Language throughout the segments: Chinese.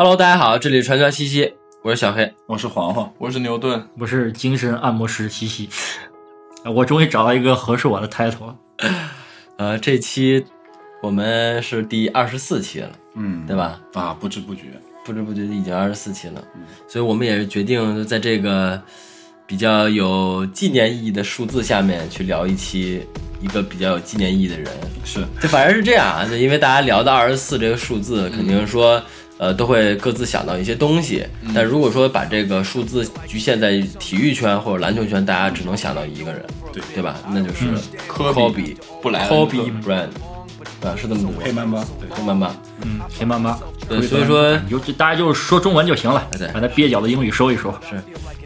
Hello，大家好，这里是传传西西，我是小黑。我是黄黄，我是牛顿，我是精神按摩师西西。啊我终于找到一个合适我的 title 了。呃，这期我们是第二十四期了，嗯，对吧？啊，不知不觉，不知不觉已经二十四期了，所以我们也是决定在这个比较有纪念意义的数字下面去聊一期一个比较有纪念意义的人。是就反正是这样啊，就因为大家聊到二十四这个数字，肯定说。呃，都会各自想到一些东西，但如果说把这个数字局限在体育圈或者篮球圈，大家只能想到一个人，对对吧？那就是科科比布莱恩特 Kobe Bryant，啊，是这么读，黑曼巴，对，黑曼巴。嗯，黑曼巴。对，所以说尤其大家就是说中文就行了，对把那蹩脚的英语收一收。是，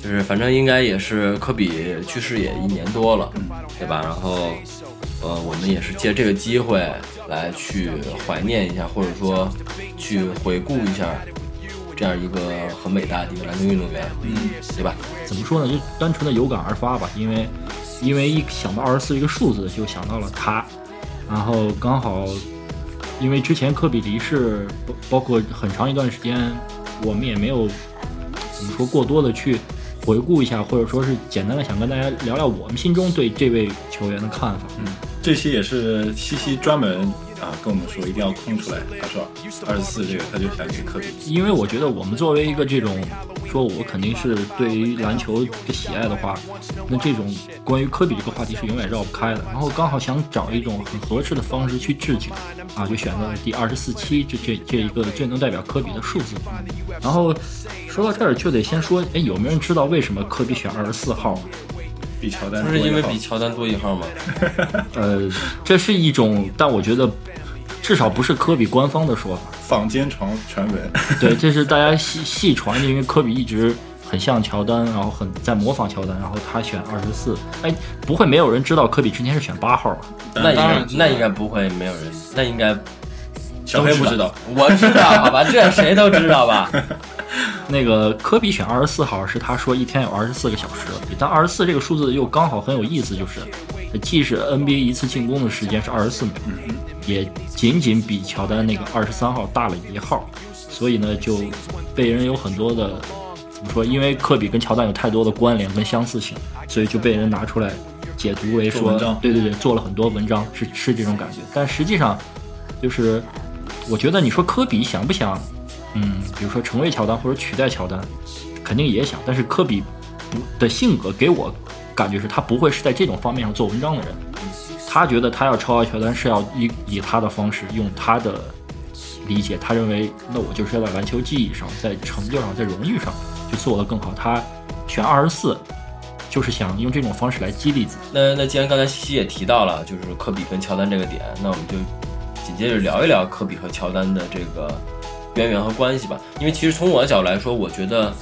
就是反正应该也是科比去世也一年多了，对吧？然后，呃，我们也是借这个机会来去怀念一下，或者说去回顾一下这样一个很伟大的一个篮球运动员，嗯，对吧？怎么说呢？就单纯的有感而发吧，因为因为一想到二十四这个数字，就想到了他，然后刚好因为之前科比离世，包包括很长一段时间，我们也没有怎么说过多的去回顾一下，或者说是简单的想跟大家聊聊我们心中对这位球员的看法。嗯，这期也是西西专门啊跟我们说一定要空出来，他说二十四这个他就想给科比，因为我觉得我们作为一个这种，说我肯定是对于篮球的喜爱的话，那这种关于科比这个话题是永远绕不开的。然后刚好想找一种很合适的方式去致敬，啊，就选择了第二十四期这这这一个最能代表科比的数字。然后说到这儿就得先说，哎，有没有人知道为什么科比选二十四号？比乔丹不是因为比乔丹多一号吗？呃，这是一种，但我觉得至少不是科比官方的说法。坊间传传闻，对，这是大家细细传的，因为科比一直很像乔丹，然后很在模仿乔丹，然后他选二十四。哎，不会没有人知道科比之前是选八号吧？那应该那应该不会没有人，那应该小黑不知道，我知道，好吧，这 谁都知道吧？那个科比选二十四号是他说一天有二十四个小时，但二十四这个数字又刚好很有意思，就是既是 NBA 一次进攻的时间是二十四秒，也仅仅比乔丹那个二十三号大了一号，所以呢就被人有很多的怎么说？因为科比跟乔丹有太多的关联跟相似性，所以就被人拿出来解读为说对对对，做了很多文章，是是这种感觉。但实际上，就是我觉得你说科比想不想，嗯，比如说成为乔丹或者取代乔丹，肯定也想。但是科比不的性格给我感觉是他不会是在这种方面上做文章的人，他觉得他要超越乔丹是要以以他的方式，用他的理解，他认为那我就是要在篮球技艺上，在成就上，在荣誉上就做得更好。他选二十四，就是想用这种方式来激励自己。那那既然刚才西西也提到了，就是科比跟乔丹这个点，那我们就紧接着聊一聊科比和乔丹的这个渊源和关系吧。因为其实从我的角度来说，我觉得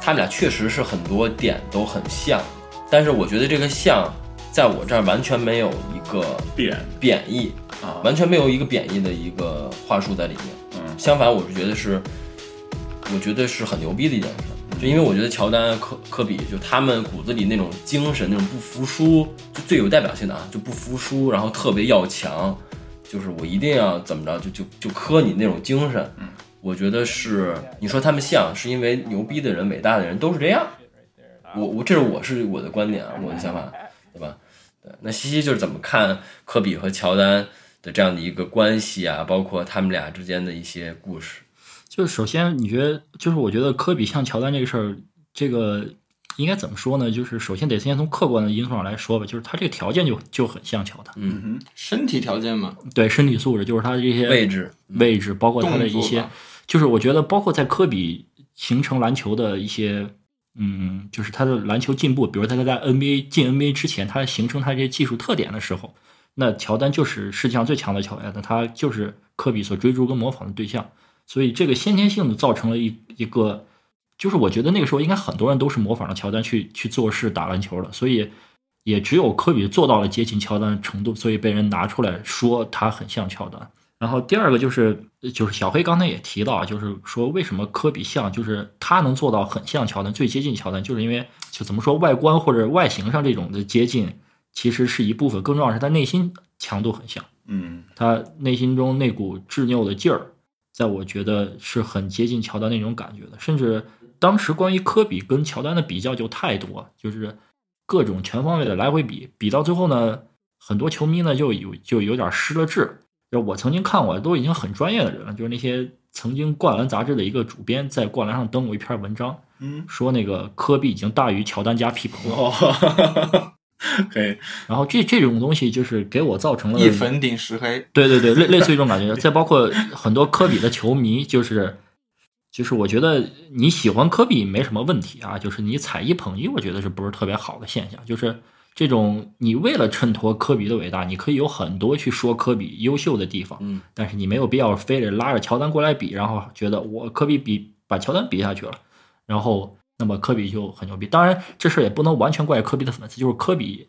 他们俩确实是很多点都很像，但是我觉得这个像在我这儿完全没有一个必然贬义，啊，完全没有一个贬义的一个话术在里面。嗯相反，我是觉得是，我觉得是很牛逼的一件事。就因为我觉得乔丹、科科比，就他们骨子里那种精神，那种不服输，就最有代表性的啊，就不服输，然后特别要强，就是我一定要怎么着，就就就磕你那种精神。嗯，我觉得是，你说他们像是因为牛逼的人、伟大的人都是这样。我我这是我是我的观点啊，我的想法，对吧？对，那西西就是怎么看科比和乔丹的这样的一个关系啊，包括他们俩之间的一些故事。就是首先，你觉得就是我觉得科比像乔丹这个事儿，这个应该怎么说呢？就是首先得先从客观的因素上来说吧，就是他这个条件就就很像乔丹，嗯，哼身体条件嘛，对身体素质，就是他的这些位置，位置，包括他的一些就是我觉得包括在科比形成篮球的一些，嗯，就是他的篮球进步，比如他在在 NBA 进 NBA 之前，他形成他这些技术特点的时候，那乔丹就是世界上最强的球员，那他就是科比所追逐跟模仿的对象，所以这个先天性的造成了一一个，就是我觉得那个时候应该很多人都是模仿着乔丹去去做事打篮球的，所以也只有科比做到了接近乔丹的程度，所以被人拿出来说他很像乔丹。然后第二个就是就是小黑刚才也提到啊，就是说为什么科比像，就是他能做到很像乔丹，最接近乔丹，就是因为就怎么说外观或者外形上这种的接近，其实是一部分，更重要的是他内心强度很像，嗯他内心中那股执拗的劲儿，在我觉得是很接近乔丹那种感觉的。甚至当时关于科比跟乔丹的比较就太多，就是各种全方位的来回比，比到最后呢，很多球迷呢就有就有点失了智。就我曾经看过，都已经很专业的人了，就是那些曾经《灌篮》杂志的一个主编在《灌篮》上登过一篇文章，嗯，说那个科比已经大于乔丹加皮蓬了。哦，可以，然后这这种东西就是给我造成了一粉顶十黑，对对对，类类似于这种感觉。再包括很多科比的球迷，就是就是我觉得你喜欢科比没什么问题啊，就是你踩一捧一，我觉得是不是特别好的现象？就是这种你为了衬托科比的伟大，你可以有很多去说科比优秀的地方，嗯，但是你没有必要非得拉着乔丹过来比，然后觉得我科比比把乔丹比下去了，然后那么科比就很牛逼。当然，这事儿也不能完全怪科比的粉丝，就是科比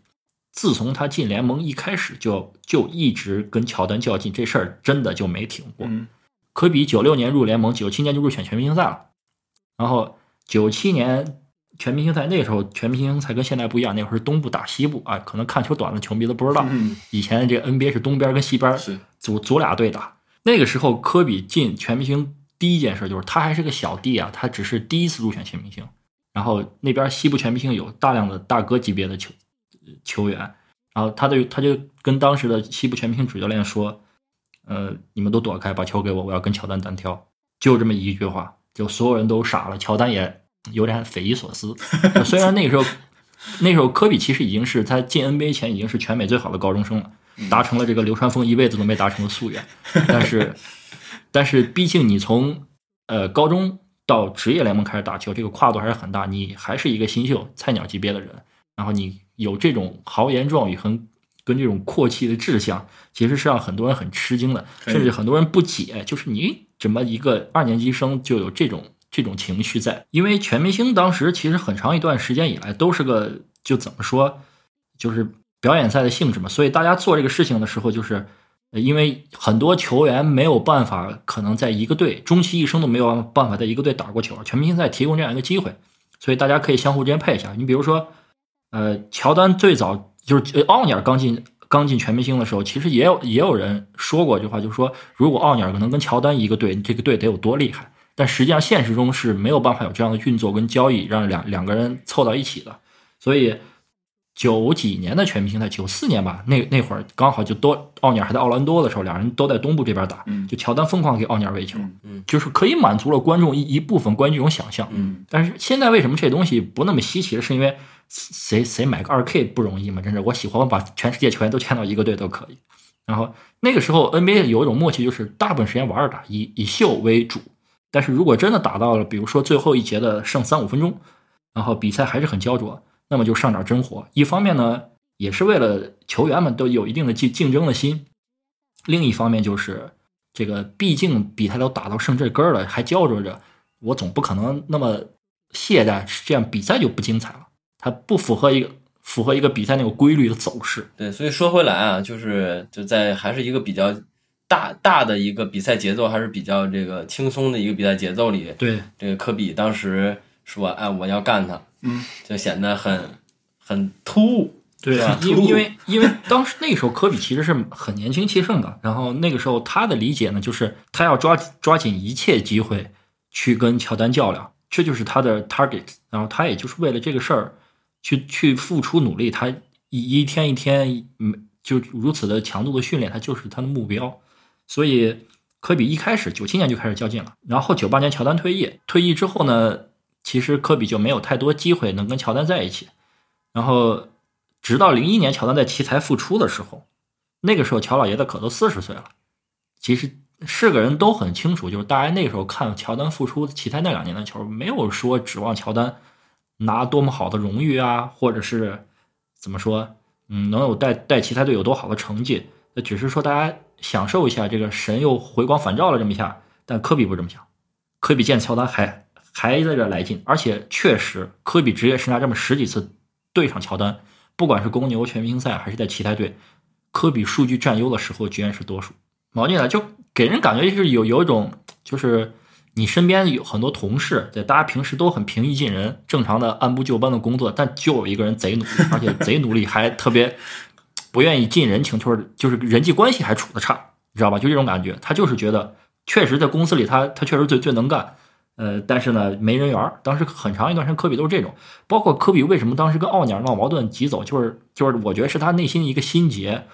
自从他进联盟一开始就就一直跟乔丹较劲，这事儿真的就没停过。嗯科比九六年入联盟，九七年就入选全明星赛了，然后九七年全明星赛那时候全明星赛跟现在不一样，那会儿是东部打西部啊，可能看球短的球迷都不知道，嗯，以前这个 NBA 是东边跟西边是，组组俩队打。那个时候科比进全明星第一件事就是他还是个小弟啊，他只是第一次入选全明星，然后那边西部全明星有大量的大哥级别的球球员，然后他就他就跟当时的西部全明星主教练说，呃，你们都躲开，把球给我，我要跟乔丹单挑，就这么一句话，就所有人都傻了，乔丹也有点匪夷所思。虽然那个时候，那时候科比其实已经是他进 NBA 前已经是全美最好的高中生了，达成了这个流川枫一辈子都没达成的夙愿，但是，但是毕竟你从呃高中到职业联盟开始打球，这个跨度还是很大，你还是一个新秀菜鸟级别的人，然后你有这种豪言壮语和跟这种阔气的志向，其实是让很多人很吃惊的，甚至很多人不解，就是你怎么一个二年级生就有这种这种情绪在？因为全明星当时其实很长一段时间以来都是个就怎么说，就是表演赛的性质嘛，所以大家做这个事情的时候，就是因为很多球员没有办法，可能在一个队终其一生都没有办法在一个队打过球，全明星赛提供这样一个机会，所以大家可以相互之间配一下。你比如说，呃，乔丹最早就是奥尼尔刚进刚进全明星的时候，其实也有也有人说过一句话，就是说如果奥尼尔能跟乔丹一个队，这个队得有多厉害。但实际上现实中是没有办法有这样的运作跟交易，让两两个人凑到一起的。所以九几年的全明星赛，九四年吧，那那会儿刚好就多奥尼尔还在奥兰多的时候，两人都在东部这边打，嗯就乔丹疯狂给奥尼尔喂球，嗯嗯就是可以满足了观众一一部分观众这种想象。嗯但是现在为什么这东西不那么稀奇了？是因为谁谁买个二 K 不容易吗？真是，我喜欢我把全世界球员都签到一个队都可以。然后那个时候 NBA 有一种默契，就是大部分时间玩二打，一以秀为主。但是如果真的打到了，比如说最后一节的剩三五分钟，然后比赛还是很焦灼，那么就上点真火。一方面呢，也是为了球员们都有一定的竞竞争的心；另一方面就是这个，毕竟比赛都打到剩这根儿了，还焦灼着，我总不可能那么懈怠，这样比赛就不精彩了。它不符合一个符合一个比赛那个规律的走势。对，所以说回来啊，就是就在还是一个比较大大的一个比赛节奏，还是比较这个轻松的一个比赛节奏里，对，这个科比当时说：“哎，我要干他。”嗯，就显得很很突兀。对啊因为因为 因为当时那个时候科比其实是很年轻气盛的，然后那个时候他的理解呢，就是他要抓抓紧一切机会去跟乔丹较量，这就是他的 target，然后他也就是为了这个事儿去去付出努力，他一一天一天嗯就如此的强度的训练，他就是他的目标，所以科比一开始九七年就开始较劲了，然后九八年乔丹退役，退役之后呢，其实科比就没有太多机会能跟乔丹在一起，然后。直到零一年乔丹在奇才复出的时候，那个时候乔老爷子可都四十岁了。其实是个人都很清楚，就是大家那时候看乔丹复出奇才那两年的球，没有说指望乔丹拿多么好的荣誉啊，或者是怎么说，嗯，能有带带奇才队有多好的成绩。那只是说大家享受一下这个神又回光返照了这么一下。但科比不这么想，科比见乔丹还还在这来劲，而且确实科比职业生涯这么十几次对上乔丹。不管是公牛全明星赛还是在其他队，科比数据占优的时候居然是多数。毛进来就给人感觉就是有有一种，就是你身边有很多同事，对大家平时都很平易近人，正常的按部就班的工作，但就有一个人贼努力，而且贼努力还特别不愿意近人情，就是就是人际关系还处的差，你知道吧？就这种感觉，他就是觉得确实在公司里他他确实最最能干，呃，但是呢没人缘儿。当时很长一段时间科比都是这种，包括科比为什么当时跟奥尼尔闹矛盾急走，就是就是我觉得是他内心的一个心结，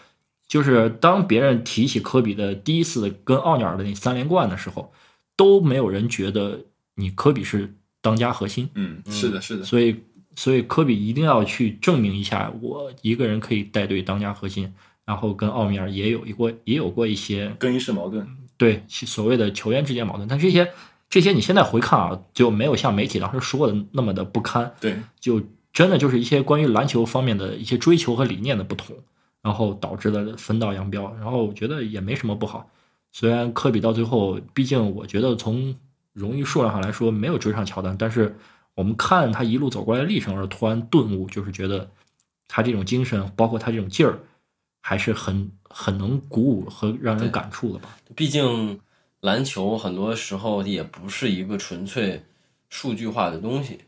就是当别人提起科比的第一次跟奥尼尔的那三连冠的时候，都没有人觉得你科比是当家核心，嗯，是的，是的，所以所以科比一定要去证明一下，我一个人可以带队当家核心。然后跟奥米尔也有一过也有过一些更衣室矛盾，对所谓的球员之间矛盾，但这些这些你现在回看啊，就没有像媒体当时说的那么的不堪，对，就真的就是一些关于篮球方面的一些追求和理念的不同，然后导致了分道扬镳。然后我觉得也没什么不好，虽然科比到最后，毕竟我觉得从荣誉数量上来说没有追上乔丹，但是我们看他一路走过来的历程，而突然顿悟，就是觉得他这种精神，包括他这种劲儿。还是很很能鼓舞和让人感触的吧。毕竟篮球很多时候也不是一个纯粹数据化的东西，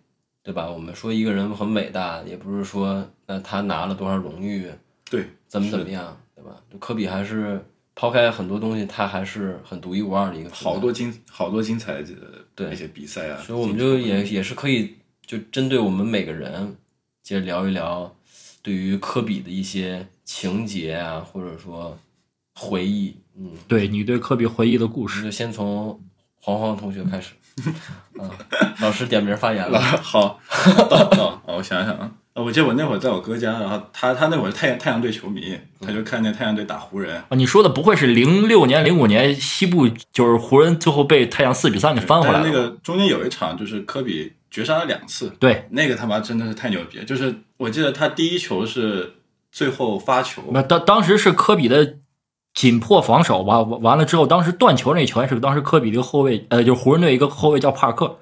对吧？我们说一个人很伟大，也不是说那他拿了多少荣誉，对，怎么怎么样，对吧？科比还是抛开很多东西，他还是很独一无二的一个。好多精好多精彩的对一些比赛啊，所以我们就也也是可以就针对我们每个人，接着聊一聊对于科比的一些。情节啊，或者说回忆，嗯，对你对科比回忆的故事，就先从黄黄同学开始。嗯，老师点名发言了。好，好，我想想啊，我记得我那会儿在我哥家，然后他他那会儿太阳太阳队球迷，他就看见太阳队打湖人。啊，你说的不会是零六年、零五年西部就是湖人最后被太阳四比三给翻回来了？那个中间有一场就是科比绝杀了两次，对，那个他妈真的是太牛逼了。就是我记得他第一球是。最后发球，那当当时是科比的紧迫防守吧，完了之后，当时断球那球是当时科比的后卫，呃，就是湖人队一个后卫叫帕克，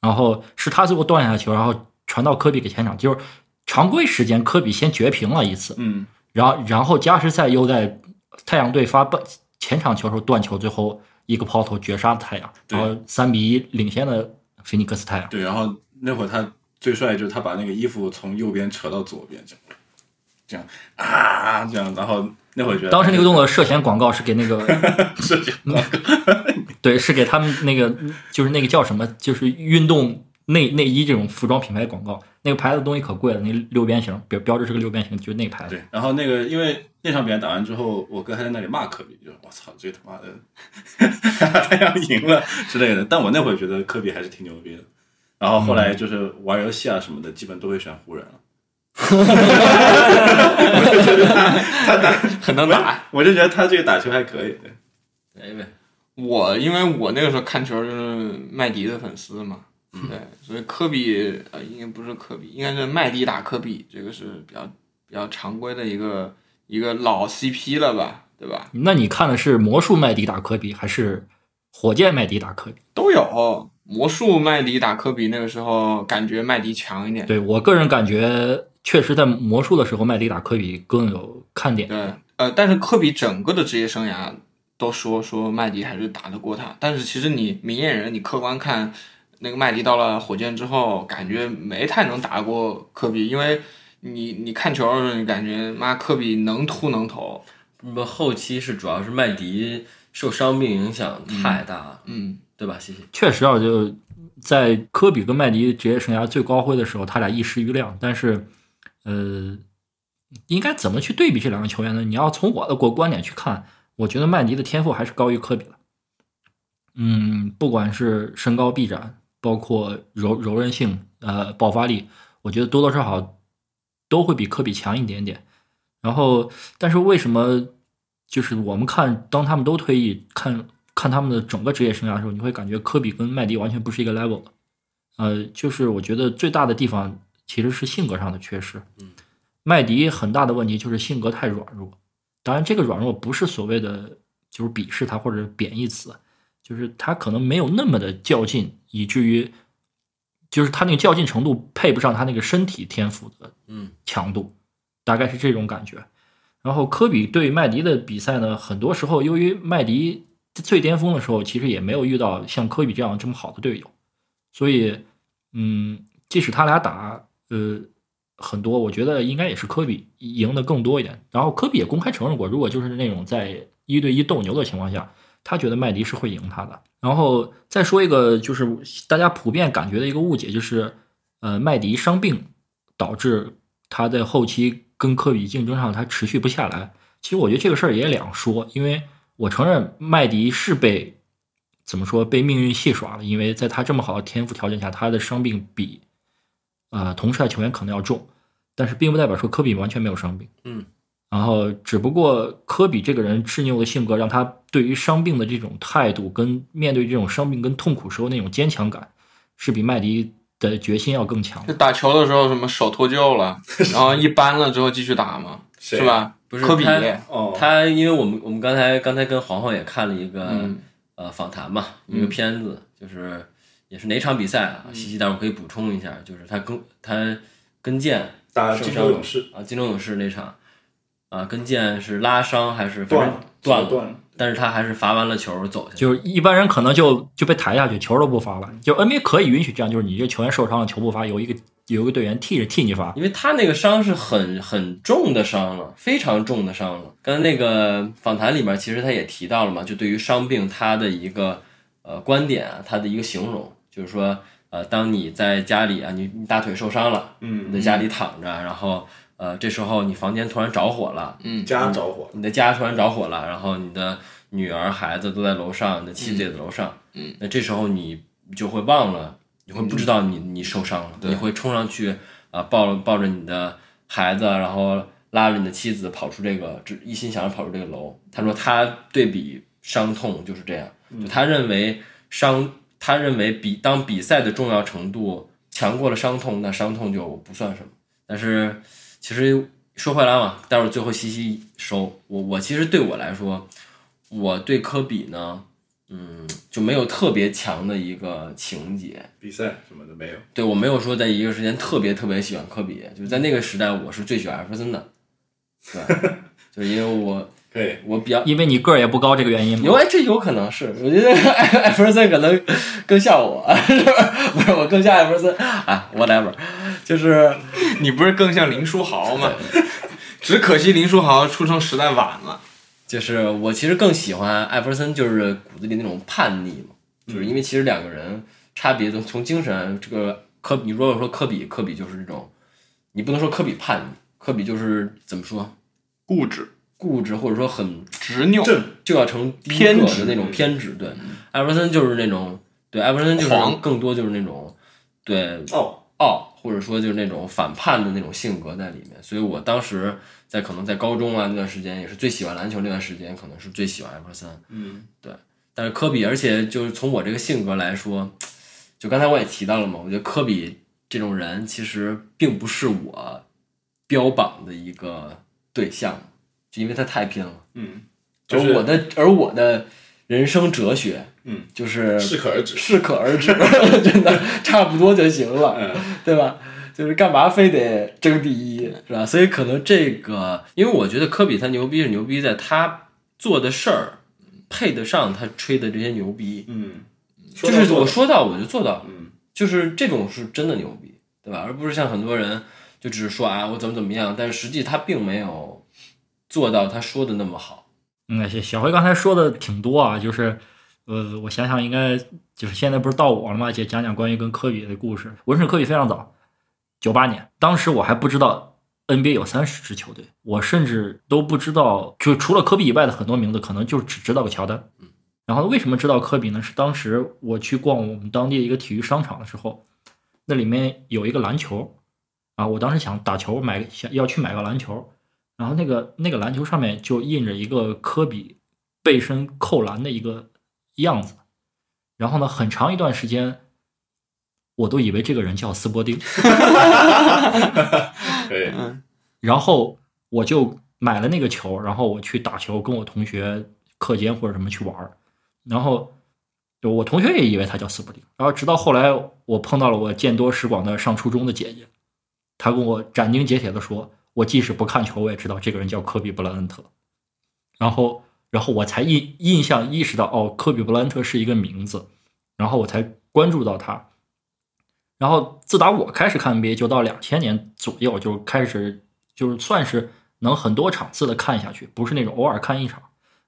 然后是他最后断下球，然后传到科比给前场，就是常规时间科比先绝平了一次，嗯，然后然后加时赛又在太阳队发半前场球时候断球，最后一个抛投绝杀太阳，然后三比一领先的菲尼克斯太阳。对，然后那会儿他最帅就是他把那个衣服从右边扯到左边，这样。这样啊，这样，然后那会儿觉得当时那个动作涉嫌广告，是给那个 涉嫌广告，对，是给他们那个就是那个叫什么，就是运动内内衣这种服装品牌的广告，那个牌子东西可贵了，那六边形标标志是个六边形，就是那牌子。对，然后那个因为那场比赛打完之后，我哥还在那里骂科比，就我操，这他妈的 太阳赢了之类的。但我那会儿觉得科比还是挺牛逼的。然后后来就是玩游戏啊什么的，基本都会选湖人了。哈哈哈我就觉得他他打很能打，我就觉得他这个打球还可以。对，呗，我因为我那个时候看球就是麦迪的粉丝嘛，对，所以科比呃应该不是科比，应该是麦迪打科比，这个是比较比较常规的一个一个老 CP 了吧，对吧？那你看的是魔术麦迪打科比，还是火箭麦迪打科比？都有，魔术麦迪打科比，那个时候感觉麦迪强一点。对我个人感觉。确实，在魔术的时候，麦迪打科比更有看点。对，呃，但是科比整个的职业生涯都说说麦迪还是打得过他。但是其实你明眼人，你客观看，那个麦迪到了火箭之后，感觉没太能打过科比，因为你你看球的时候，你感觉妈科比能突能投。不，后期是主要是麦迪受伤病影响太大，嗯，对吧？谢谢。确实啊，就在科比跟麦迪职业生涯最高辉的时候，他俩一时瑜亮，但是。呃，应该怎么去对比这两个球员呢？你要从我的国观点去看，我觉得麦迪的天赋还是高于科比的。嗯，不管是身高臂展，包括柔柔韧性，呃，爆发力，我觉得多多少少都会比科比强一点点。然后，但是为什么就是我们看当他们都退役，看看他们的整个职业生涯的时候，你会感觉科比跟麦迪完全不是一个 level 的。呃，就是我觉得最大的地方。其实是性格上的缺失。嗯，麦迪很大的问题就是性格太软弱。当然，这个软弱不是所谓的就是鄙视他或者贬义词，就是他可能没有那么的较劲，以至于就是他那个较劲程度配不上他那个身体天赋的嗯强度，大概是这种感觉。然后科比对麦迪的比赛呢，很多时候由于麦迪最巅峰的时候，其实也没有遇到像科比这样这么好的队友，所以嗯，即使他俩打。呃，很多，我觉得应该也是科比赢的更多一点。然后科比也公开承认过，如果就是那种在一对一斗牛的情况下，他觉得麦迪是会赢他的。然后再说一个，就是大家普遍感觉的一个误解，就是呃，麦迪伤病导致他在后期跟科比竞争上他持续不下来。其实我觉得这个事儿也两说，因为我承认麦迪是被怎么说被命运戏耍了，因为在他这么好的天赋条件下，他的伤病比呃同时代球员可能要重，但是并不代表说科比完全没有伤病。嗯，然后只不过科比这个人执拗的性格，让他对于伤病的这种态度，跟面对这种伤病跟痛苦时候那种坚强感，是比麦迪的决心要更强就。打球的时候什么手脱臼了，然后一扳了之后继续打嘛，是吧？不是科比，他哦，他因为我们我们刚才刚才跟黄黄也看了一个、嗯呃访谈嘛，一个片子，就是也是哪场比赛啊？西西待会儿可以补充一下，就是他跟他跟腱打金州勇士啊，金州勇士那场啊，跟腱是拉伤还是断了断了，断了，但是他还是罚完了球走下去。就是一般人可能就就被抬下去，球都不罚了。就 NBA 可以允许这样，就是你这球员受伤了，球不罚，有一个有一个队员替着替你罚。因为他那个伤是很很重的伤了，非常重的伤了。刚才那个访谈里面，其实他也提到了嘛，就对于伤病他的一个呃观点啊，他的一个形容，就是说呃，当你在家里啊，你你大腿受伤了，嗯你在家里躺着，然后呃这时候你房间突然着火了，嗯家着火，你的家突然着火了，然后你的女儿、孩子都在楼上，你的妻子也在楼上，嗯，那这时候你就会忘了，你会不知道你你受伤了，你会冲上去啊、抱抱着你的孩子，然后拉着你的妻子跑出这个，只一心想着跑出这个楼。他说他对比伤痛就是这样，就他认为伤，他认为比当比赛的重要程度强过了伤痛，那伤痛就不算什么。但是其实说回来嘛，待会儿最后西西收。我，我其实对我来说，我对科比呢，嗯，就没有特别强的一个情节。比赛什么的没有，对我没有说在一个时间特别特别喜欢科比，就是在那个时代我是最喜欢艾弗森的，对，就是因为我可以，我比较因为你个儿也不高这个原因有吗？哎，这有可能是，我觉得艾艾弗森可能更像我，是吧？不是我更像艾弗森啊，whatever，就是你不是更像林书豪吗？只可惜林书豪出生时代晚了。就是我其实更喜欢艾弗森，就是骨子里那种叛逆嘛，就是因为其实两个人差别从从精神这个科，你如果说科比，科比就是这种，你不能说科比叛逆，科比就是怎么说固执、固执，或者说很执拗、正。就要成偏执的那种偏执。对，艾弗森就是那种，对，艾弗森就是更多就是那种，对傲，傲，或者说就是那种反叛的那种性格在里面。所以我当时在可能在高中啊那段时间，也是最喜欢篮球那段时间，可能是最喜欢艾弗森。嗯，但是科比，而且就是从我这个性格来说，就刚才我也提到了嘛，我觉得科比这种人其实并不是我标榜的一个对象，就因为他太拼了。嗯，就是而我的而我的人生哲学，嗯，就是 适可而止，适可而止，真的差不多就行了，嗯对吧？就是干嘛非得争第一，是吧？所以可能这个，因为我觉得科比他牛逼是牛逼在他做的事儿配得上他吹的这些牛逼，嗯，就是我说说到我就做到，嗯，就是这种是真的牛逼，对吧？而不是像很多人就只是说啊我怎么怎么样，但是实际他并没有做到他说的那么好。嗯，小小辉刚才说的挺多啊，就是，呃，我想想应该就是现在不是到我了吗？就讲讲关于跟科比的故事。我认识科比非常早，九八年，当时我还不知道 NBA 有三十支球队，我甚至都不知道，就除了科比以外的很多名字，可能就只知道个乔丹。嗯然后为什么知道科比呢？是当时我去逛我们当地的一个体育商场的时候，那里面有一个篮球，啊，我当时想打球，买想要去买个篮球，然后那个那个篮球上面就印着一个科比背身扣篮的一个样子，然后呢，很长一段时间，我都以为这个人叫斯伯丁，可以，然后我就买了那个球，然后我去打球，跟我同学课间或者什么去玩儿，然后就我同学也以为他叫斯伯丁，然后直到后来我碰到了我见多识广的上初中的姐姐，她跟我斩钉截铁的说，我即使不看球，我也知道这个人叫科比布莱恩特，然后然后我才印印象意识到，哦，科比布莱恩特是一个名字，然后我才关注到他。然后自打我开始看 NBA，就到两千年左右，就开始就是算是能很多场次的看下去，不是那种偶尔看一场，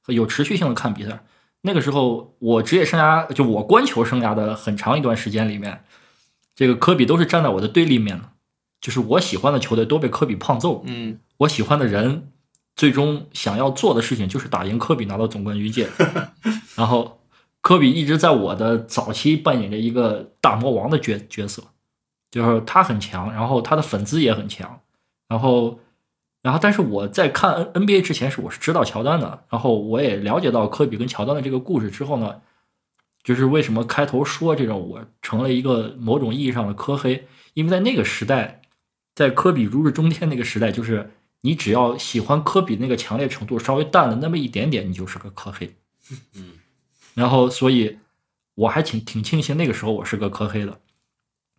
有持续性的看比赛。那个时候我职业生涯就我观球生涯的很长一段时间里面，这个科比都是站在我的对立面的，就是我喜欢的球队都被科比胖揍，嗯，我喜欢的人最终想要做的事情就是打赢科比拿到总冠军戒指，然后科比一直在我的早期扮演着一个大魔王的角角色，就是他很强，然后他的粉丝也很强，然后。然后，但是我在看 N NBA 之前是我是知道乔丹的，然后我也了解到科比跟乔丹的这个故事之后呢，就是为什么开头说这种我成了一个某种意义上的科黑，因为在那个时代，在科比如日中天那个时代，就是你只要喜欢科比那个强烈程度稍微淡了那么一点点，你就是个科黑。嗯，然后所以我还挺挺庆幸那个时候我是个科黑的，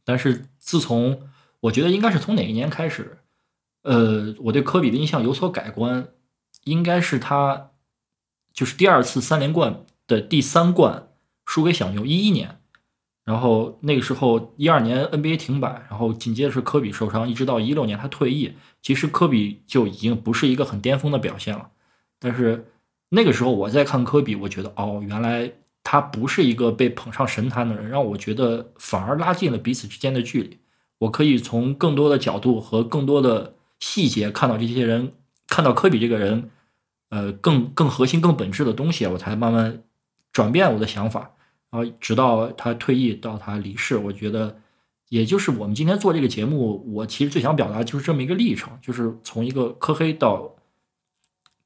但是自从我觉得应该是从哪一年开始。呃，我对科比的印象有所改观，应该是他就是第二次三连冠的第三冠输给小牛一一年，然后那个时候一二年 NBA 停摆，然后紧接着是科比受伤，一直到一六年他退役，其实科比就已经不是一个很巅峰的表现了。但是那个时候我在看科比，我觉得哦，原来他不是一个被捧上神坛的人，让我觉得反而拉近了彼此之间的距离。我可以从更多的角度和更多的。细节看到这些人，看到科比这个人，呃，更更核心、更本质的东西，我才慢慢转变我的想法。然后直到他退役，到他离世，我觉得，也就是我们今天做这个节目，我其实最想表达就是这么一个历程，就是从一个科黑到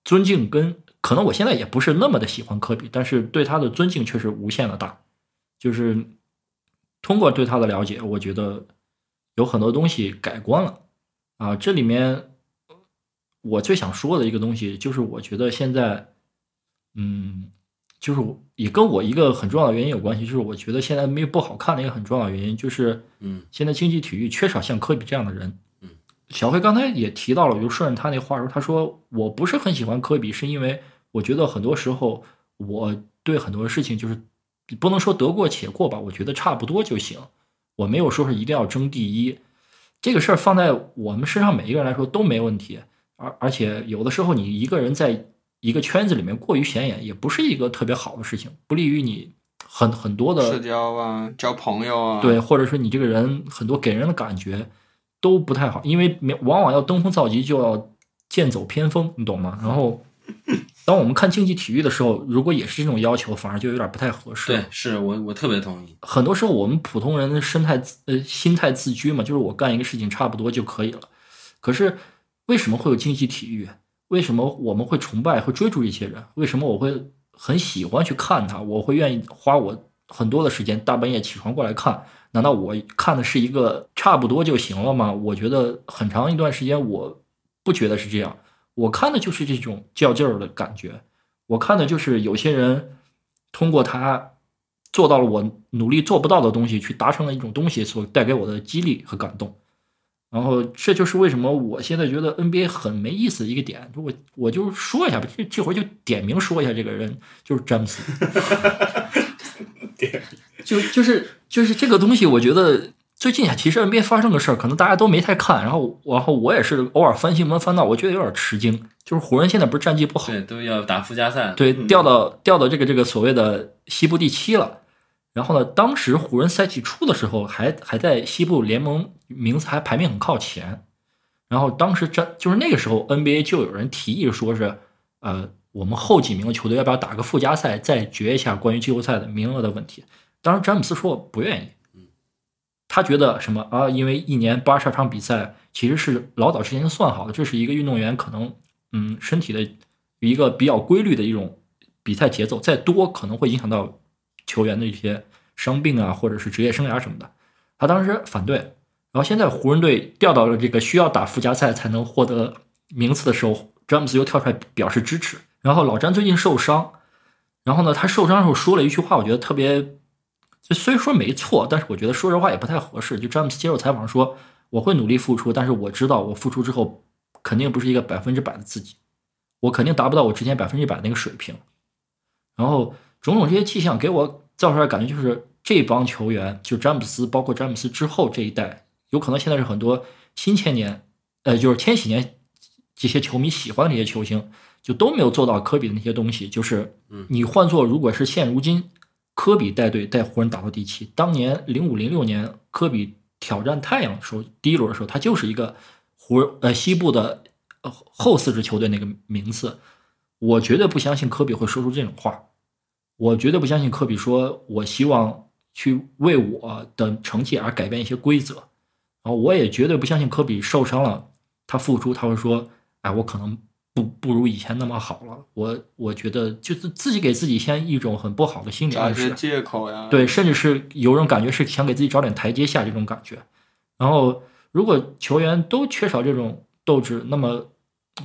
尊敬，跟可能我现在也不是那么的喜欢科比，但是对他的尊敬却是无限的大。就是通过对他的了解，我觉得有很多东西改观了。啊，这里面我最想说的一个东西，就是我觉得现在，嗯，就是也跟我一个很重要的原因有关系，就是我觉得现在没有不好看的一个很重要的原因，就是嗯，现在竞技体育缺少像科比这样的人。嗯，小黑刚才也提到了，我就顺着他那话说，他说我不是很喜欢科比，是因为我觉得很多时候我对很多事情就是不能说得过且过吧，我觉得差不多就行，我没有说是一定要争第一。这个事儿放在我们身上每一个人来说都没问题，而而且有的时候你一个人在一个圈子里面过于显眼，也不是一个特别好的事情，不利于你很很多的社交啊、交朋友啊。对，或者说你这个人很多给人的感觉都不太好，因为往往要登峰造极就要剑走偏锋，你懂吗？然后。当我们看竞技体育的时候，如果也是这种要求，反而就有点不太合适。对，是我我特别同意。很多时候，我们普通人的生态呃心态自居嘛，就是我干一个事情差不多就可以了。可是为什么会有竞技体育？为什么我们会崇拜、会追逐一些人？为什么我会很喜欢去看他？我会愿意花我很多的时间，大半夜起床过来看？难道我看的是一个差不多就行了吗？我觉得很长一段时间，我不觉得是这样。我看的就是这种较劲儿的感觉，我看的就是有些人通过他做到了我努力做不到的东西，去达成了一种东西所带给我的激励和感动。然后这就是为什么我现在觉得 NBA 很没意思的一个点。我我就说一下吧，这这会儿就点名说一下这个人，就是詹姆斯。点 就就是就是这个东西，我觉得。最近啊，其实 NBA 发生的事儿，可能大家都没太看。然后，然后我也是偶尔翻新闻翻到，我觉得有点吃惊。就是湖人现在不是战绩不好，对，都要打附加赛，对，掉到掉到这个这个所谓的西部第七了。然后呢，当时湖人赛季初的时候，还还在西部联盟名次还排名很靠前。然后当时詹就是那个时候，NBA 就有人提议说是，呃，我们后几名的球队要不要打个附加赛，再决一下关于季后赛的名额的问题。当时詹姆斯说不愿意。他觉得什么啊？因为一年八十二场比赛其实是老早之前就算好的，这是一个运动员可能嗯身体的一个比较规律的一种比赛节奏，再多可能会影响到球员的一些伤病啊，或者是职业生涯什么的。他当时反对，然后现在湖人队调到了这个需要打附加赛才能获得名次的时候，詹姆斯又跳出来表示支持。然后老詹最近受伤，然后呢，他受伤的时候说了一句话，我觉得特别。就虽说没错，但是我觉得说实话也不太合适。就詹姆斯接受采访说：“我会努力付出，但是我知道我付出之后肯定不是一个百分之百的自己，我肯定达不到我之前百分之百那个水平。”然后种种这些迹象给我造出来感觉就是，这帮球员就詹姆斯，包括詹姆斯之后这一代，有可能现在是很多新千年，呃，就是千禧年这些球迷喜欢的这些球星，就都没有做到科比的那些东西。就是你换做如果是现如今科比带队带湖人打到第七，当年零五零六年科比挑战太阳的时候，第一轮的时候，他就是一个湖呃西部的呃后四支球队那个名次，我绝对不相信科比会说出这种话，我绝对不相信科比说我希望去为我的成绩而改变一些规则，然后我也绝对不相信科比受伤了，他复出他会说，哎，我可能不不如以前那么好了，我我觉得就是自己给自己先一种很不好的心理暗示，借口呀。对，甚至是有种感觉是想给自己找点台阶下这种感觉。然后，如果球员都缺少这种斗志，那么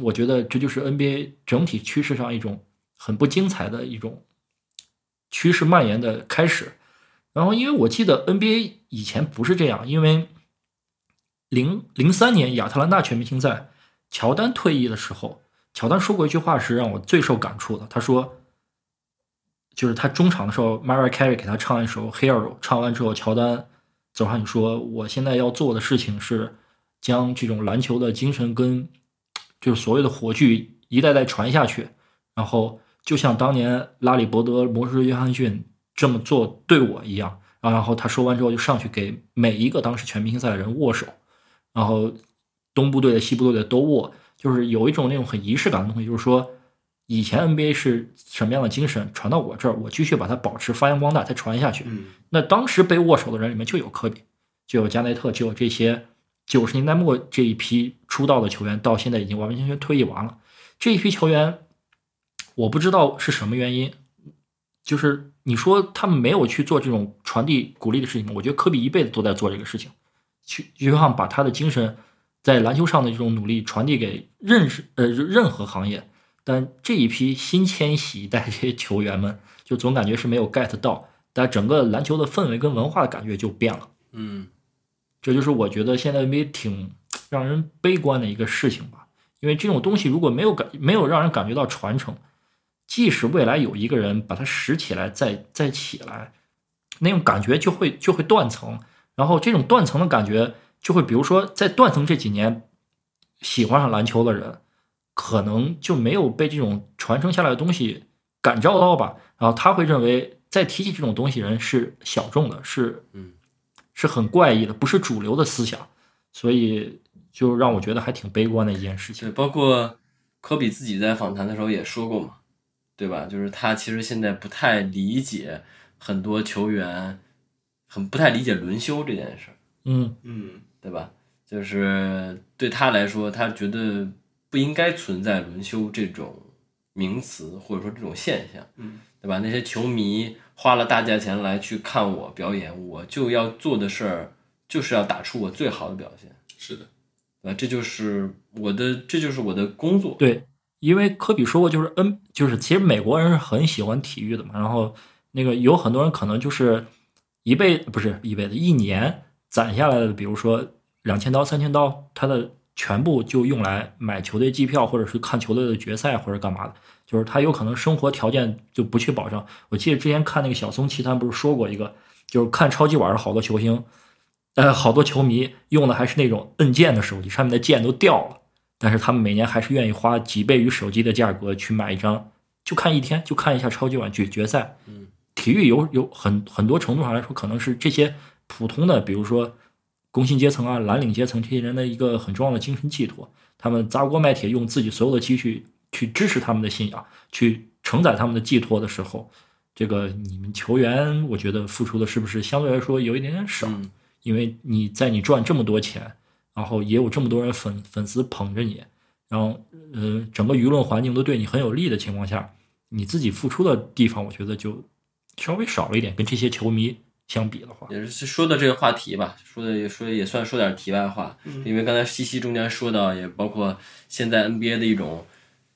我觉得这就是 NBA 整体趋势上一种很不精彩的一种趋势蔓延的开始。然后，因为我记得 NBA 以前不是这样，因为零零三年亚特兰大全明星赛，乔丹退役的时候，乔丹说过一句话是让我最受感触的。他说：“就是他中场的时候，Mariah Carey 给他唱一首《Hero》，唱完之后，乔丹走上去说：“我现在要做的事情是将这种篮球的精神跟就是所谓的火炬一代代传下去。然后就像当年拉里伯德、魔术师约翰逊这么做对我一样。”然后他说完之后就上去给每一个当时全明星赛的人握手，然后东部队的、西部队的都握，就是有一种那种很仪式感的东西，就是说。以前 NBA 是什么样的精神传到我这儿，我继续把它保持发扬光大，再传下去。嗯那当时被握手的人里面就有科比，就有加内特，就有这些九十年代末这一批出道的球员，到现在已经完完全全退役完了。这一批球员，我不知道是什么原因，就是你说他们没有去做这种传递鼓励的事情，我觉得科比一辈子都在做这个事情，去就像把他的精神在篮球上的这种努力传递给认识呃任何行业。但这一批新迁徙一代这些球员们，就总感觉是没有 get 到，但整个篮球的氛围跟文化的感觉就变了。嗯，这就是我觉得现在 NBA 挺让人悲观的一个事情吧。因为这种东西如果没有感没有让人感觉到传承，即使未来有一个人把它拾起来再再起来，那种感觉就会就会断层。然后这种断层的感觉就会，比如说在断层这几年喜欢上篮球的人。可能就没有被这种传承下来的东西感召到吧，然后他会认为再提起这种东西人是小众的，是嗯，是很怪异的，不是主流的思想，所以就让我觉得还挺悲观的一件事情。对，包括科比自己在访谈的时候也说过嘛，对吧？就是他其实现在不太理解很多球员，很不太理解轮休这件事儿，嗯嗯对吧？就是对他来说，他觉得。不应该存在轮休这种名词，或者说这种现象，嗯，对吧？那些球迷花了大价钱来去看我表演，我就要做的事儿就是要打出我最好的表现，是的，对吧？这就是我的，这就是我的工作。对，因为科比说过，就是 N，就是其实美国人是很喜欢体育的嘛。然后那个有很多人可能就是一辈不是一辈子，一年攒下来的，比如说两千刀、三千刀，他的。全部就用来买球队机票，或者是看球队的决赛，或者干嘛的。就是他有可能生活条件就不去保障。我记得之前看那个小松奇谈不是说过一个，就是看超级碗的好多球星，呃，好多球迷用的还是那种摁键的手机，上面的键都掉了，但是他们每年还是愿意花几倍于手机的价格去买一张，就看一天，就看一下超级碗决决赛。嗯，体育有有很很多程度上来说，可能是这些普通的，比如说。工薪阶层啊，蓝领阶层这些人的一个很重要的精神寄托，他们砸锅卖铁，用自己所有的积蓄去支持他们的信仰，去承载他们的寄托的时候，这个你们球员，我觉得付出的是不是相对来说有一点点少？因为你在你赚这么多钱，然后也有这么多人粉粉丝捧着你，然后呃，整个舆论环境都对你很有利的情况下，你自己付出的地方，我觉得就稍微少了一点，跟这些球迷。相比的话，也是说的这个话题吧，说的也说也算说点题外话，因为刚才西西中间说到，也包括现在 NBA 的一种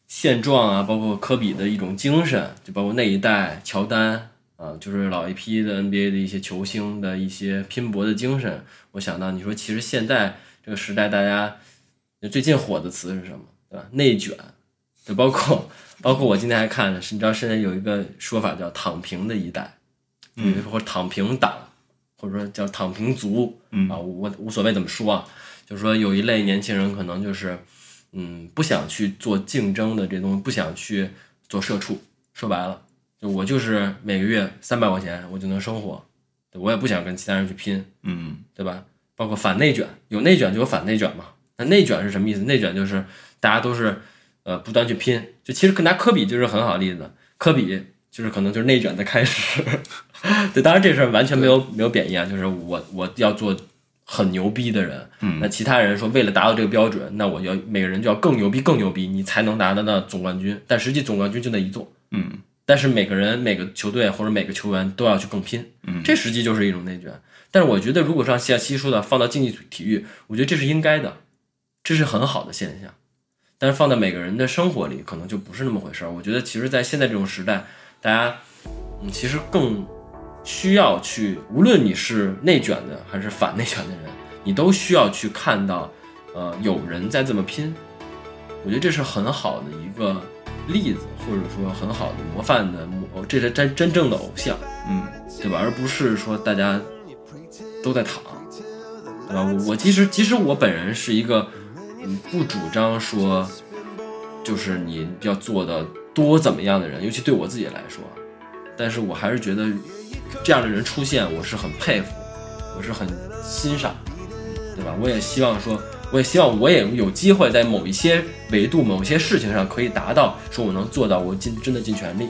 现状啊，包括科比的一种精神，就包括那一代乔丹啊，就是老一批的 NBA 的一些球星的一些拼搏的精神。我想到你说，其实现在这个时代，大家最近火的词是什么？对吧？内卷，就包括包括我今天还看了，是你知道现在有一个说法叫“躺平的一代”。嗯，或者躺平党，或者说叫躺平族，嗯啊，我无所谓怎么说啊，就是说有一类年轻人可能就是，嗯，不想去做竞争的这东西，不想去做社畜。说白了，就我就是每个月三百块钱我就能生活，对我也不想跟其他人去拼，嗯对吧？包括反内卷，有内卷就有反内卷嘛。那内卷是什么意思？内卷就是大家都是呃不断去拼。就其实拿科比就是很好的例子，科比就是可能就是内卷的开始。对，当然这事儿完全没有没有贬义啊，就是我我要做很牛逼的人，嗯那其他人说为了达到这个标准，那我要每个人就要更牛逼更牛逼，你才能拿得到总冠军。但实际总冠军就那一座，嗯但是每个人、每个球队或者每个球员都要去更拼，嗯这实际就是一种内卷。但是我觉得，如果像像西说的放到竞技体育，我觉得这是应该的，这是很好的现象。但是放在每个人的生活里，可能就不是那么回事儿。我觉得，其实，在现在这种时代，大家嗯，其实更需要去，无论你是内卷的还是反内卷的人，你都需要去看到，呃，有人在这么拼。我觉得这是很好的一个例子，或者说很好的模范的模，这是真真正的偶像，嗯对吧？而不是说大家都在躺，对吧？我我其实其实我本人是一个，嗯，不主张说，就是你要做的多怎么样的人，尤其对我自己来说，但是我还是觉得这样的人出现，我是很佩服，我是很欣赏，对吧？我也希望说，我也希望我也有机会在某一些维度、某些事情上可以达到，说我能做到，我尽真的尽全力，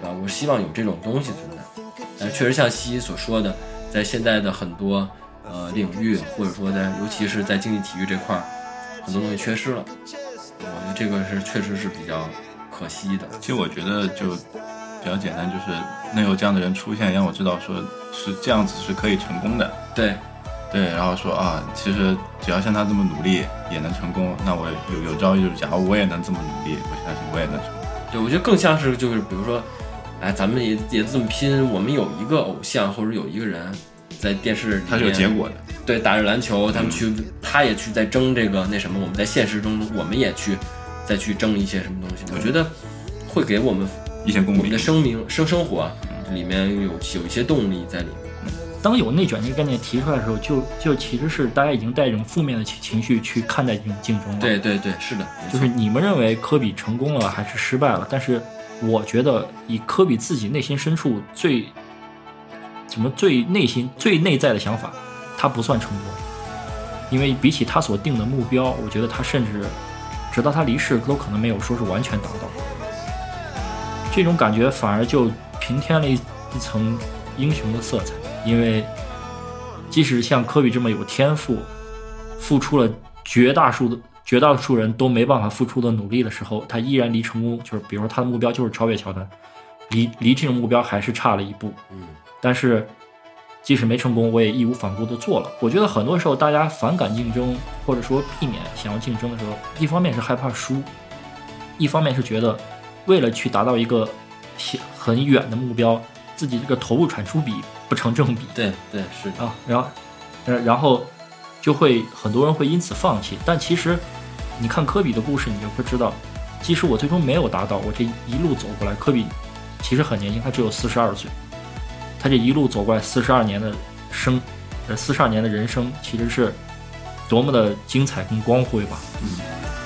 对吧？我希望有这种东西存在。但确实像西西所说的，在现在的很多呃领域，或者说在尤其是在竞技体育这块儿，很多东西缺失了。我觉得这个是确实是比较可惜的。其实我觉得就比较简单，就是能有这样的人出现，让我知道说是这样子是可以成功的。对，对，然后说啊，其实只要像他这么努力也能成功，那我有有朝一日，假如我也能这么努力，我相信我也能成功。对，我觉得更像是就是比如说，哎，咱们也也这么拼，我们有一个偶像或者有一个人在电视里面，他是有结果的。对，打着篮球，他们去，他也去在争这个那什么，我们在现实中，我们也去再去争一些什么东西。我觉得会给我们一些共鸣我们的。生命生生活啊里面有有一些动力在里面。当有内卷这个概念提出来的时候，就就其实是大家已经带一种负面的情情绪去看待这种竞争了。对对对，是的，就是你们认为科比成功了还是失败了？但是我觉得以科比自己内心深处最怎么最内心最内在的想法，他不算成功，因为比起他所定的目标，我觉得他甚至直到他离世都可能没有说是完全达到。这种感觉反而就平添了一一层英雄的色彩，因为即使像科比这么有天赋，付出了绝大数的绝大多数人都没办法付出的努力的时候，他依然离成功，就是比如说他的目标就是超越乔丹，离离这种目标还是差了一步。嗯，但是即使没成功，我也义无反顾的做了。我觉得很多时候大家反感竞争，或者说避免想要竞争的时候，一方面是害怕输，一方面是觉得为了去达到一个很很远的目标，自己这个投入产出比不成正比。对对是，啊，然后，呃，然后就会很多人会因此放弃。但其实，你看科比的故事，你就会知道，即使我最终没有达到，我这一路走过来，科比其实很年轻，他只有四十二岁，他这一路走过来四十二年的生，呃，四十二年的人生，其实是多么的精彩跟光辉吧。嗯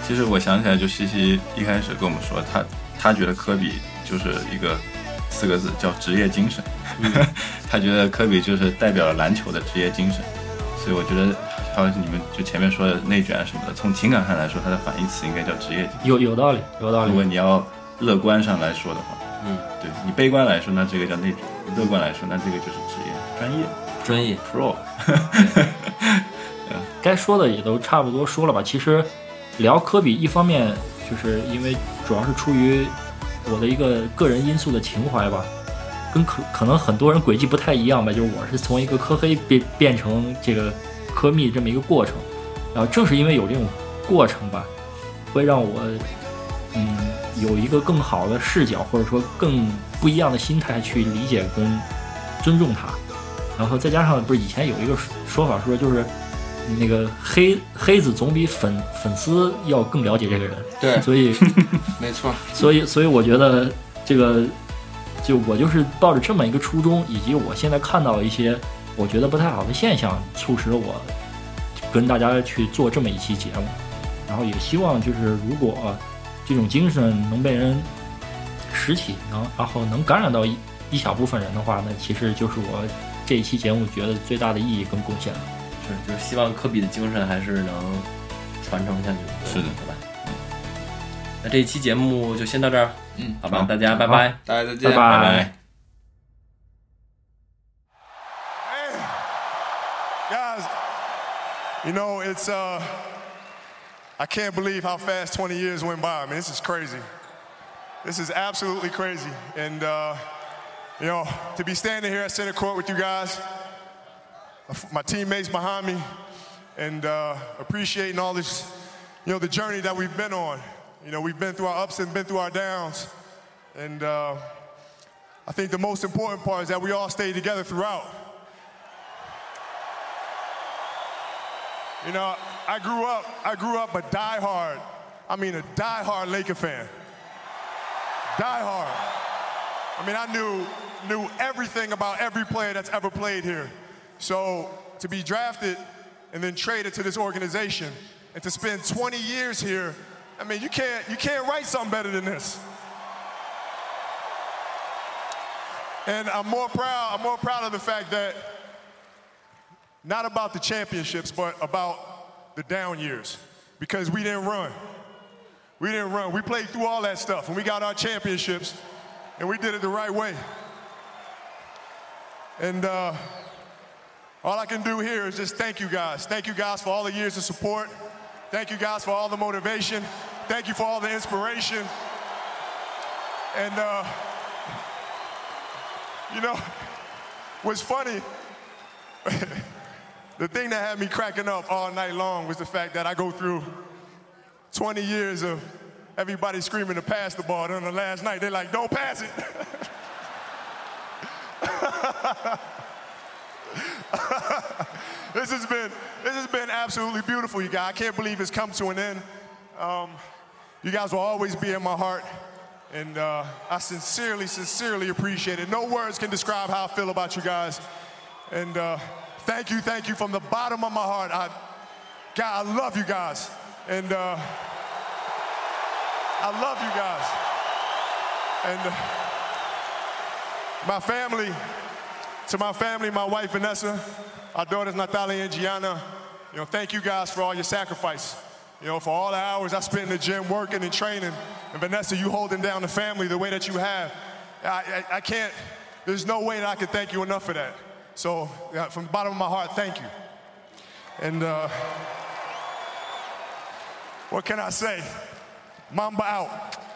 其实我想起来，就西西一开始跟我们说，他他觉得科比就是一个四个字叫职业精神，他觉得科比就是代表了篮球的职业精神，所以我觉得还有你们就前面说的内卷什么的，从情感上来说，它的反义词应该叫职业。有有道理，有道理如果。你要乐观上来说的话，嗯，对你悲观来说，那这个叫内卷；乐观来说，那这个就是职业、专业、专业 pro。该说的也都差不多说了吧。其实聊科比，一方面就是因为主要是出于我的一个个人因素的情怀吧，跟可可能很多人轨迹不太一样吧。就是我是从一个科黑变变成这个科密这么一个过程，然后正是因为有这种过程吧，会让我嗯有一个更好的视角，或者说更不一样的心态去理解跟尊重他。然后再加上不是以前有一个说法说就是。那个黑黑子总比粉粉丝要更了解这个人，对，所以 没错，所以所以我觉得这个就我就是抱着这么一个初衷，以及我现在看到一些我觉得不太好的现象，促使我跟大家去做这么一期节目。然后也希望就是如果这种精神能被人拾起，然后然后能感染到一一小部分人的话，那其实就是我这一期节目觉得最大的意义跟贡献了。是，就是希望科比的精神还是能传承下去。是的对吧？嗯，那这一期节目就先到这儿，嗯，好吧，大家拜拜。大家再见，拜拜 you know, it's, uh, I can't believe how fast 20 years went by. I mean, this is crazy. This is absolutely crazy. And, uh, you know, to be standing here at center court with you guys, my teammates behind me, and uh, appreciating all this, you know, the journey that we've been on. You know, we've been through our ups and been through our downs. And uh, I think the most important part is that we all stayed together throughout. You know, I grew up, I grew up a diehard, I mean a diehard Laker fan. Diehard. I mean, I knew, knew everything about every player that's ever played here. So to be drafted and then traded to this organization and to spend 20 years here, I mean, you can't, you can't write something better than this. And I'm more proud, I'm more proud of the fact that not about the championships, but about the down years. Because we didn't run. We didn't run. We played through all that stuff and we got our championships and we did it the right way. And uh, all I can do here is just thank you guys. Thank you guys for all the years of support. Thank you guys for all the motivation. Thank you for all the inspiration. And, uh, you know, what's funny, the thing that had me cracking up all night long was the fact that I go through 20 years of everybody screaming to pass the ball. Then on the last night, they're like, don't pass it. this has been this has been absolutely beautiful, you guys. I can't believe it's come to an end. Um, you guys will always be in my heart, and uh, I sincerely, sincerely appreciate it. No words can describe how I feel about you guys, and uh, thank you, thank you from the bottom of my heart. I, God, I love you guys, and uh, I love you guys, and uh, my family to my family, my wife Vanessa, our daughters Natalia and Gianna, you know, thank you guys for all your sacrifice. You know, for all the hours I spent in the gym working and training. And Vanessa, you holding down the family the way that you have. I, I, I can't, there's no way that I can thank you enough for that. So, yeah, from the bottom of my heart, thank you. And uh, what can I say? Mamba out.